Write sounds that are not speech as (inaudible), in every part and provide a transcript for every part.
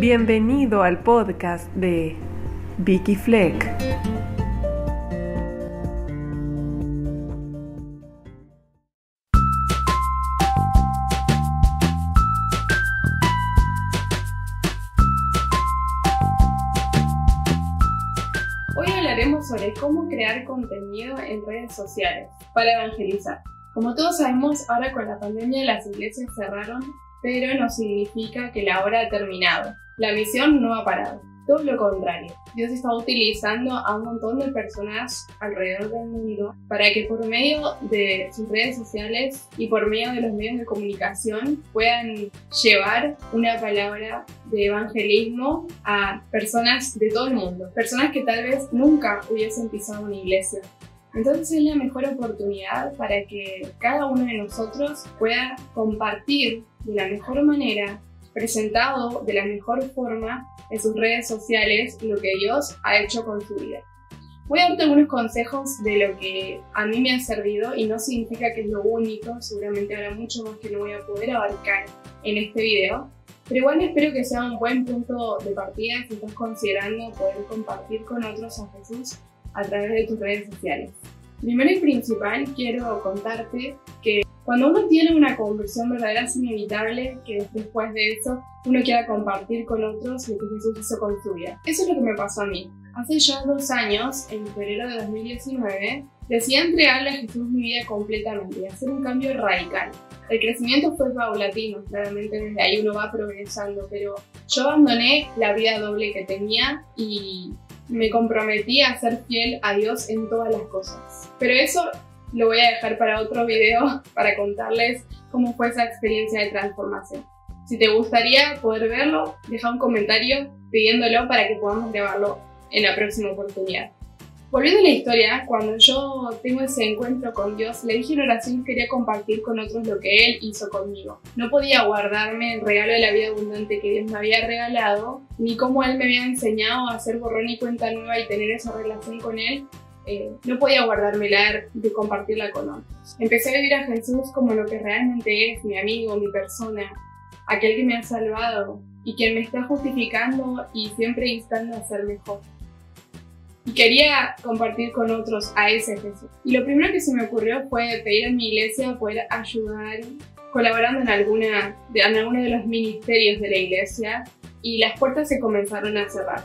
Bienvenido al podcast de Vicky Fleck. Hoy hablaremos sobre cómo crear contenido en redes sociales para evangelizar. Como todos sabemos, ahora con la pandemia las iglesias cerraron, pero no significa que la hora ha terminado. La misión no ha parado. Todo lo contrario, Dios está utilizando a un montón de personas alrededor del mundo para que por medio de sus redes sociales y por medio de los medios de comunicación puedan llevar una palabra de evangelismo a personas de todo el mundo, personas que tal vez nunca hubiesen pisado una iglesia. Entonces es la mejor oportunidad para que cada uno de nosotros pueda compartir de la mejor manera presentado de la mejor forma en sus redes sociales lo que Dios ha hecho con su vida. Voy a darte algunos consejos de lo que a mí me ha servido y no significa que es lo único, seguramente habrá mucho más que no voy a poder abarcar en este video, pero igual espero que sea un buen punto de partida si estás considerando poder compartir con otros a Jesús a través de tus redes sociales. Primero y principal, quiero contarte que cuando uno tiene una conversión verdadera es inevitable que después de eso uno quiera compartir con otros lo que Jesús hizo con su vida. Eso es lo que me pasó a mí. Hace ya dos años, en febrero de 2019, decidí entregarle a Jesús mi vida completamente y hacer un cambio radical. El crecimiento fue paulatino, claramente desde ahí uno va progresando, pero yo abandoné la vida doble que tenía y me comprometí a ser fiel a Dios en todas las cosas. Pero eso lo voy a dejar para otro video (laughs) para contarles cómo fue esa experiencia de transformación. Si te gustaría poder verlo, deja un comentario pidiéndolo para que podamos grabarlo en la próxima oportunidad. Volviendo a la historia, cuando yo tengo ese encuentro con Dios, le dije en oración que quería compartir con otros lo que Él hizo conmigo. No podía guardarme el regalo de la vida abundante que Dios me había regalado, ni cómo Él me había enseñado a hacer borrón y cuenta nueva y tener esa relación con Él, eh, no podía guardármela de compartirla con otros. Empecé a vivir a Jesús como lo que realmente es, mi amigo, mi persona, aquel que me ha salvado y quien me está justificando y siempre instando a ser mejor. Y quería compartir con otros a ese Jesús. Y lo primero que se me ocurrió fue pedir a mi iglesia poder ayudar colaborando en, alguna, en alguno de los ministerios de la iglesia y las puertas se comenzaron a cerrar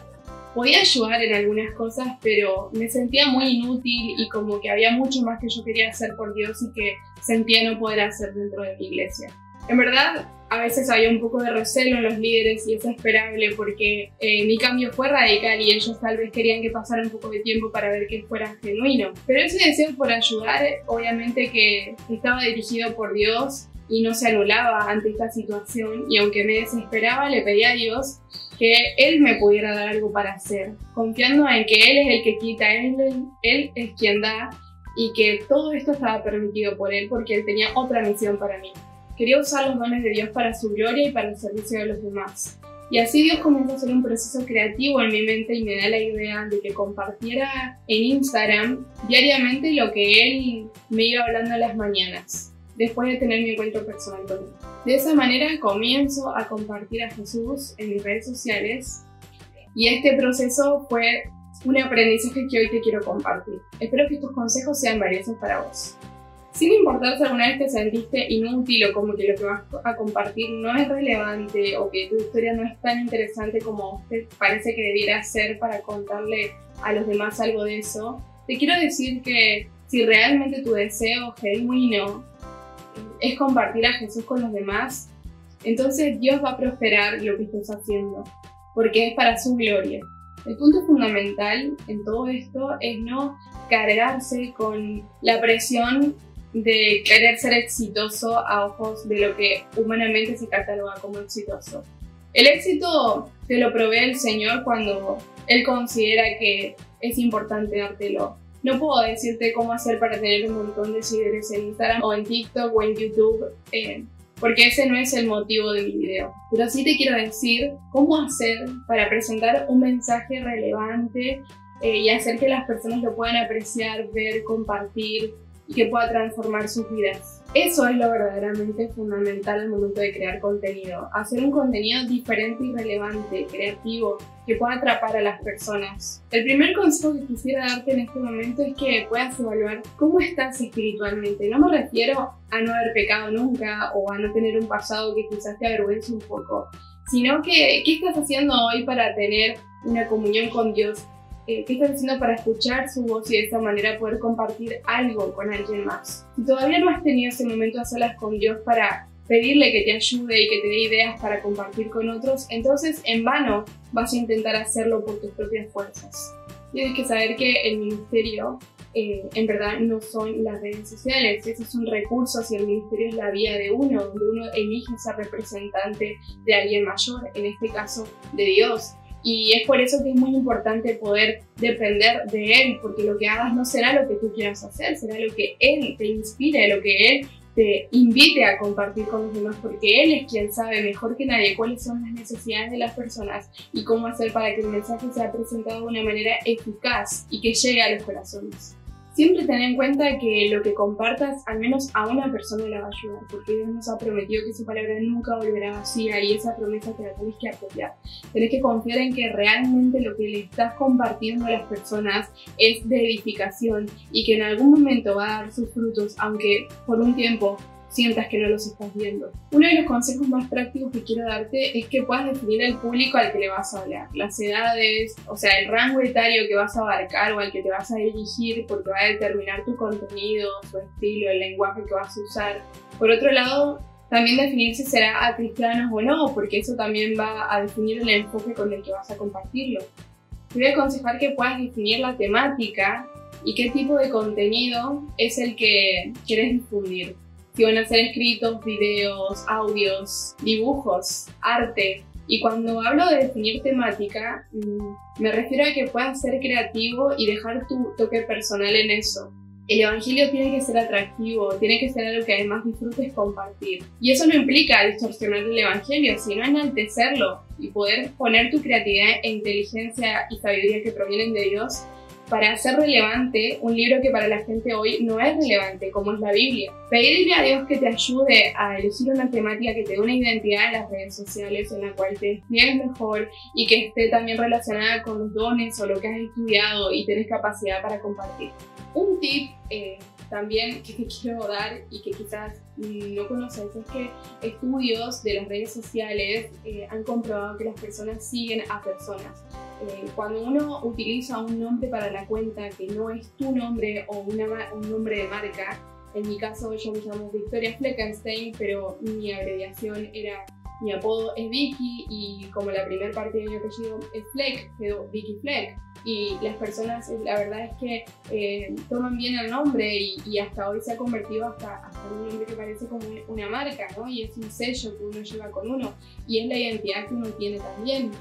podía ayudar en algunas cosas, pero me sentía muy inútil y como que había mucho más que yo quería hacer por Dios y que sentía no poder hacer dentro de mi iglesia. En verdad, a veces había un poco de recelo en los líderes y es esperable porque eh, mi cambio fue radical y ellos tal vez querían que pasara un poco de tiempo para ver que fuera genuino. Pero ese deseo por ayudar, obviamente que estaba dirigido por Dios y no se anulaba ante esta situación y aunque me desesperaba le pedía a Dios que Él me pudiera dar algo para hacer, confiando en que Él es el que quita, Él, él es quien da y que todo esto estaba permitido por Él porque Él tenía otra misión para mí. Quería usar los dones de Dios para su gloria y para el servicio de los demás. Y así Dios comenzó a hacer un proceso creativo en mi mente y me da la idea de que compartiera en Instagram diariamente lo que Él me iba hablando a las mañanas después de tener mi encuentro personal con él. De esa manera comienzo a compartir a Jesús en mis redes sociales y este proceso fue un aprendizaje que hoy te quiero compartir. Espero que estos consejos sean valiosos para vos. Sin importar si alguna vez te sentiste inútil o como que lo que vas a compartir no es relevante o que tu historia no es tan interesante como te parece que debiera ser para contarle a los demás algo de eso, te quiero decir que si realmente tu deseo genuino es compartir a Jesús con los demás, entonces Dios va a prosperar lo que estés haciendo, porque es para su gloria. El punto fundamental en todo esto es no cargarse con la presión de querer ser exitoso a ojos de lo que humanamente se cataloga como exitoso. El éxito te lo provee el Señor cuando Él considera que es importante dártelo. No puedo decirte cómo hacer para tener un montón de seguidores en Instagram o en TikTok o en YouTube, eh, porque ese no es el motivo de mi video. Pero sí te quiero decir cómo hacer para presentar un mensaje relevante eh, y hacer que las personas lo puedan apreciar, ver, compartir y que pueda transformar sus vidas. Eso es lo verdaderamente fundamental al momento de crear contenido. Hacer un contenido diferente y relevante, creativo, que pueda atrapar a las personas. El primer consejo que quisiera darte en este momento es que puedas evaluar cómo estás espiritualmente. No me refiero a no haber pecado nunca o a no tener un pasado que quizás te avergüence un poco, sino que qué estás haciendo hoy para tener una comunión con Dios eh, qué estás haciendo para escuchar su voz y de esa manera poder compartir algo con alguien más. Si todavía no has tenido ese momento a solas con Dios para pedirle que te ayude y que te dé ideas para compartir con otros, entonces en vano vas a intentar hacerlo por tus propias fuerzas. Tienes que saber que el ministerio eh, en verdad no son las redes sociales, esos son recursos y el ministerio es la vía de uno, donde uno elige ser representante de alguien mayor, en este caso de Dios. Y es por eso que es muy importante poder depender de Él, porque lo que hagas no será lo que tú quieras hacer, será lo que Él te inspire, lo que Él te invite a compartir con los demás, porque Él es quien sabe mejor que nadie cuáles son las necesidades de las personas y cómo hacer para que el mensaje sea presentado de una manera eficaz y que llegue a los corazones. Siempre ten en cuenta que lo que compartas al menos a una persona la va a ayudar, porque Dios nos ha prometido que su palabra nunca volverá vacía y esa promesa te la tenés que apoyar. Tenés que confiar en que realmente lo que le estás compartiendo a las personas es de edificación y que en algún momento va a dar sus frutos, aunque por un tiempo sientas que no los estás viendo. Uno de los consejos más prácticos que quiero darte es que puedas definir el público al que le vas a hablar, las edades, o sea, el rango etario que vas a abarcar o al que te vas a dirigir porque va a determinar tu contenido, su estilo, el lenguaje que vas a usar. Por otro lado, también definir si será a cristianos o no, porque eso también va a definir el enfoque con el que vas a compartirlo. Te voy a aconsejar que puedas definir la temática y qué tipo de contenido es el que quieres difundir si van a ser escritos, videos, audios, dibujos, arte. Y cuando hablo de definir temática, mm, me refiero a que puedas ser creativo y dejar tu toque personal en eso. El Evangelio tiene que ser atractivo, tiene que ser algo que además disfrutes compartir. Y eso no implica distorsionar el Evangelio, sino enaltecerlo y poder poner tu creatividad e inteligencia y sabiduría que provienen de Dios para hacer relevante un libro que para la gente hoy no es relevante, como es la Biblia. Pedirle a Dios que te ayude a elegir una temática que te dé una identidad en las redes sociales en la cual te despliegues mejor y que esté también relacionada con los dones o lo que has estudiado y tienes capacidad para compartir. Un tip eh, también que te (laughs) quiero dar y que quizás no conoces es que estudios de las redes sociales eh, han comprobado que las personas siguen a personas. Eh, cuando uno utiliza un nombre para la cuenta que no es tu nombre o un nombre de marca, en mi caso yo me llamo Victoria Fleckenstein, pero mi abreviación era, mi apodo es Vicky y como la primera parte de mi apellido es Fleck, quedó Vicky Fleck. Y las personas, la verdad es que eh, toman bien el nombre y, hasta hoy se ha convertido hasta, hasta un nombre que parece como una marca, ¿no? Y es un sello que uno lleva con uno y es la identidad que uno tiene también.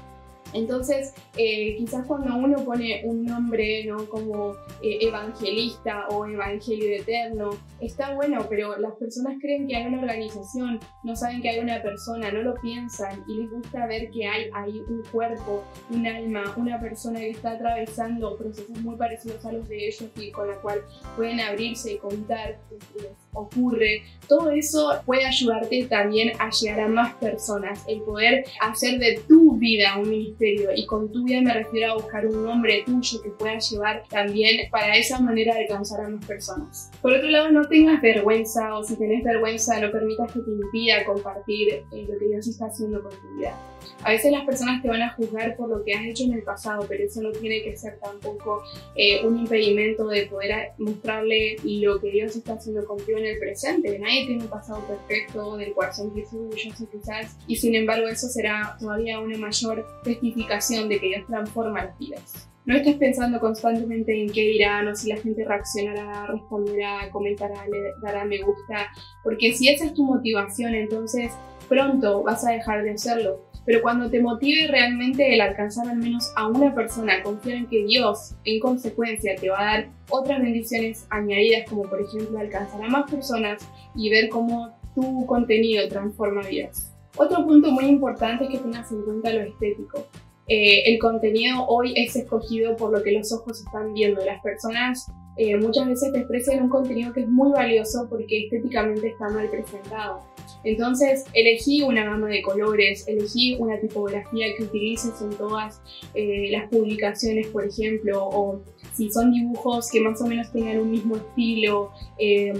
Entonces, eh, quizás cuando uno pone un nombre ¿no? como eh, evangelista o evangelio eterno, está bueno, pero las personas creen que hay una organización, no saben que hay una persona, no lo piensan y les gusta ver que hay, hay un cuerpo, un alma, una persona que está atravesando procesos muy parecidos a los de ellos y con la cual pueden abrirse y contar ocurre. Todo eso puede ayudarte también a llegar a más personas, el poder hacer de tu vida un ministerio y con tu vida me refiero a buscar un nombre tuyo que pueda llevar también para esa manera de alcanzar a más personas. Por otro lado, no tengas vergüenza o si tenés vergüenza no permitas que te impida compartir eh, lo que Dios está haciendo con tu vida. A veces las personas te van a juzgar por lo que has hecho en el pasado, pero eso no tiene que ser tampoco eh, un impedimento de poder mostrarle lo que Dios está haciendo contigo en el presente. Nadie tiene un pasado perfecto del cual sentirse orgulloso quizás, y sin embargo eso será todavía una mayor testificación de que Dios transforma las vidas. No estés pensando constantemente en qué dirán o si la gente reaccionará, responderá, comentará, le dará me gusta, porque si esa es tu motivación, entonces pronto vas a dejar de hacerlo. Pero cuando te motive realmente el alcanzar al menos a una persona, confiar en que Dios en consecuencia te va a dar otras bendiciones añadidas, como por ejemplo alcanzar a más personas y ver cómo tu contenido transforma vidas. Otro punto muy importante es que tengas en cuenta lo estético. Eh, el contenido hoy es escogido por lo que los ojos están viendo. Las personas eh, muchas veces te expresan un contenido que es muy valioso porque estéticamente está mal presentado. Entonces, elegí una gama de colores, elegí una tipografía que utilices en todas eh, las publicaciones, por ejemplo, o si son dibujos que más o menos tengan un mismo estilo. Eh,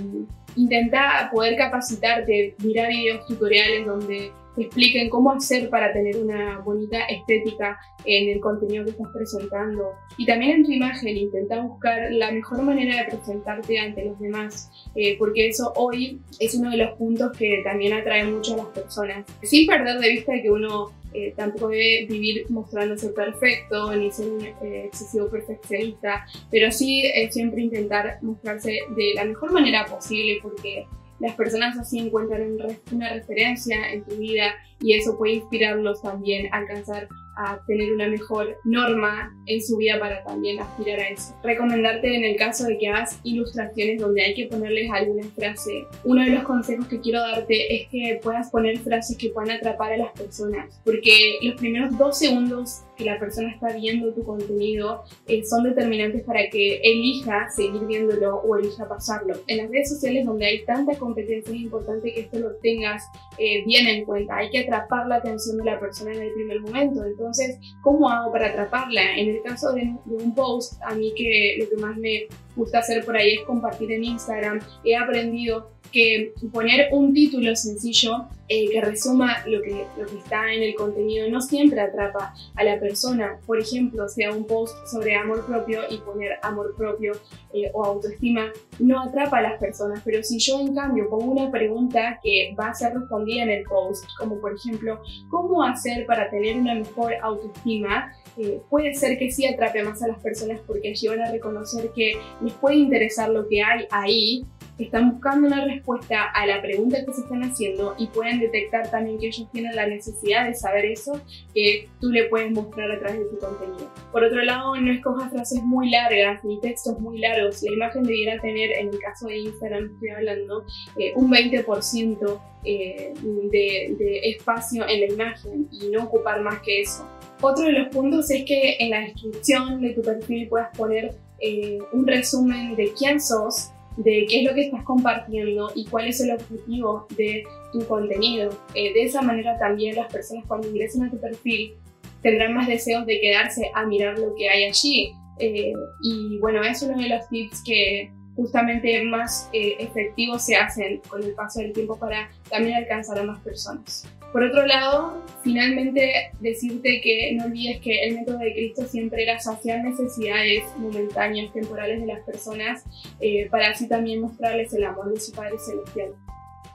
intenta poder capacitarte, mirar videos tutoriales donde expliquen cómo hacer para tener una bonita estética en el contenido que estás presentando. Y también en tu imagen, intenta buscar la mejor manera de presentarte ante los demás, eh, porque eso hoy es uno de los puntos que también atrae mucho a las personas. Sin perder de vista que uno eh, tampoco debe vivir mostrándose perfecto ni ser un eh, excesivo perfeccionista, pero sí siempre intentar mostrarse de la mejor manera posible porque las personas así encuentran una referencia en tu vida y eso puede inspirarlos también a alcanzar a tener una mejor norma en su vida para también aspirar a eso. Recomendarte en el caso de que hagas ilustraciones donde hay que ponerles alguna frase. Uno de los consejos que quiero darte es que puedas poner frases que puedan atrapar a las personas, porque los primeros dos segundos que la persona está viendo tu contenido eh, son determinantes para que elija seguir viéndolo o elija pasarlo. En las redes sociales donde hay tanta competencia es importante que esto lo tengas eh, bien en cuenta. Hay que atrapar la atención de la persona en el primer momento. Entonces, ¿cómo hago para atraparla? En el caso de, un post, a mí que lo que más me gusta hacer por ahí es compartir en Instagram, he aprendido que poner un título sencillo eh, que resuma lo que, lo que está en el contenido no siempre atrapa a la persona. Por ejemplo, sea un post sobre amor propio y poner amor propio eh, o autoestima no atrapa a las personas, pero si yo en cambio pongo una pregunta que va a ser respondida en el post, como por ejemplo, ¿cómo hacer para tener una mejor autoestima? Eh, puede ser que sí atrape más a las personas porque allí van a reconocer que les puede interesar lo que hay ahí están buscando una respuesta a la pregunta que se están haciendo y pueden detectar también que ellos tienen la necesidad de saber eso que tú le puedes mostrar a través de tu contenido. Por otro lado, no escojas frases muy largas ni textos muy largos. La imagen debiera tener, en el caso de Instagram estoy hablando, eh, un 20% eh, de, de espacio en la imagen y no ocupar más que eso. Otro de los puntos es que en la descripción de tu perfil puedas poner eh, un resumen de quién sos, de qué es lo que estás compartiendo y cuál es el objetivo de tu contenido. Eh, de esa manera también las personas cuando ingresen a tu perfil tendrán más deseos de quedarse a mirar lo que hay allí. Eh, y bueno, es uno de los tips que justamente más efectivos se hacen con el paso del tiempo para también alcanzar a más personas. Por otro lado, finalmente decirte que no olvides que el método de Cristo siempre era saciar necesidades momentáneas, temporales de las personas, eh, para así también mostrarles el amor de su Padre Celestial.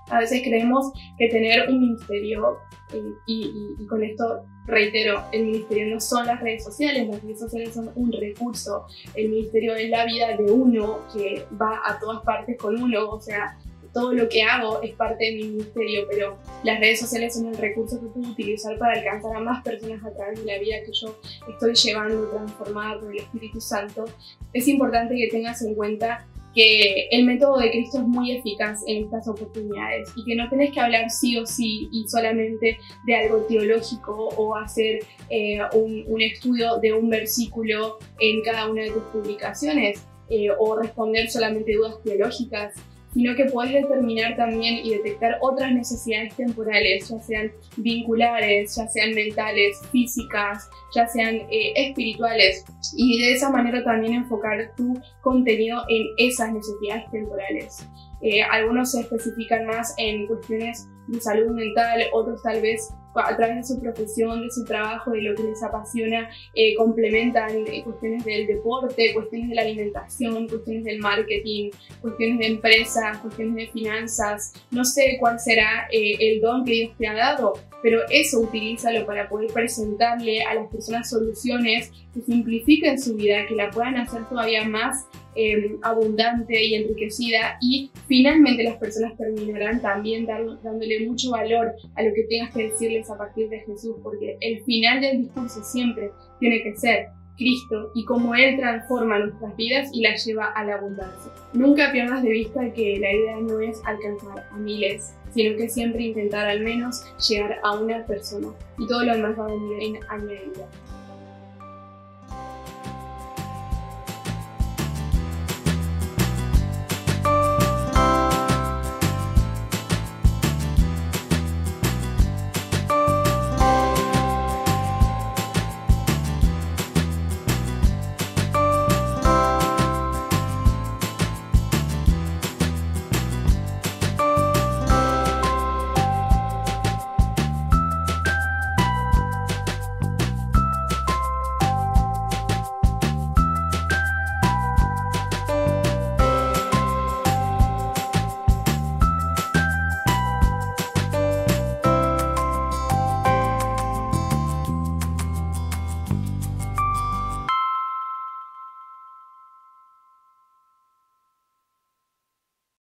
A veces creemos que tener un ministerio, eh, y, y, con esto reitero, el ministerio no son las redes sociales, las redes sociales son un recurso, el ministerio es la vida de uno que va a todas partes con uno, o sea, todo lo que hago es parte de mi ministerio, pero las redes sociales son el recurso que puedo utilizar para alcanzar a más personas a través de la vida que yo estoy llevando transformada por el Espíritu Santo. Es importante que tengas en cuenta que el método de Cristo es muy eficaz en estas oportunidades y que no tenés que hablar sí o sí y solamente de algo teológico o hacer eh, un, estudio de un versículo en cada una de tus publicaciones eh, o responder solamente dudas teológicas sino que puedes determinar también y detectar otras necesidades temporales, ya sean vinculares, ya sean mentales, físicas, ya sean eh, espirituales, y de esa manera también enfocar tu contenido en esas necesidades temporales. Eh, algunos se especifican más en cuestiones de salud mental, otros tal vez a través de su profesión, de su trabajo, de lo que les apasiona, eh, complementan eh, cuestiones del deporte, cuestiones de la alimentación, cuestiones del marketing, cuestiones de empresas, cuestiones de finanzas. No sé cuál será eh, el don que Dios te ha dado, pero eso utilízalo para poder presentarle a las personas soluciones que simplifiquen su vida, que la puedan hacer todavía más Em, abundante y enriquecida y finalmente las personas terminarán también dándole mucho valor a lo que tengas que a partir de Jesús, porque el final del discurso siempre tiene que ser Cristo y cómo Él transforma nuestras vidas y las lleva a la abundancia. Nunca pierdas de vista que la idea no es alcanzar a miles, sino que siempre intentar al menos llegar a una persona y todo lo demás va a venir en añadidura.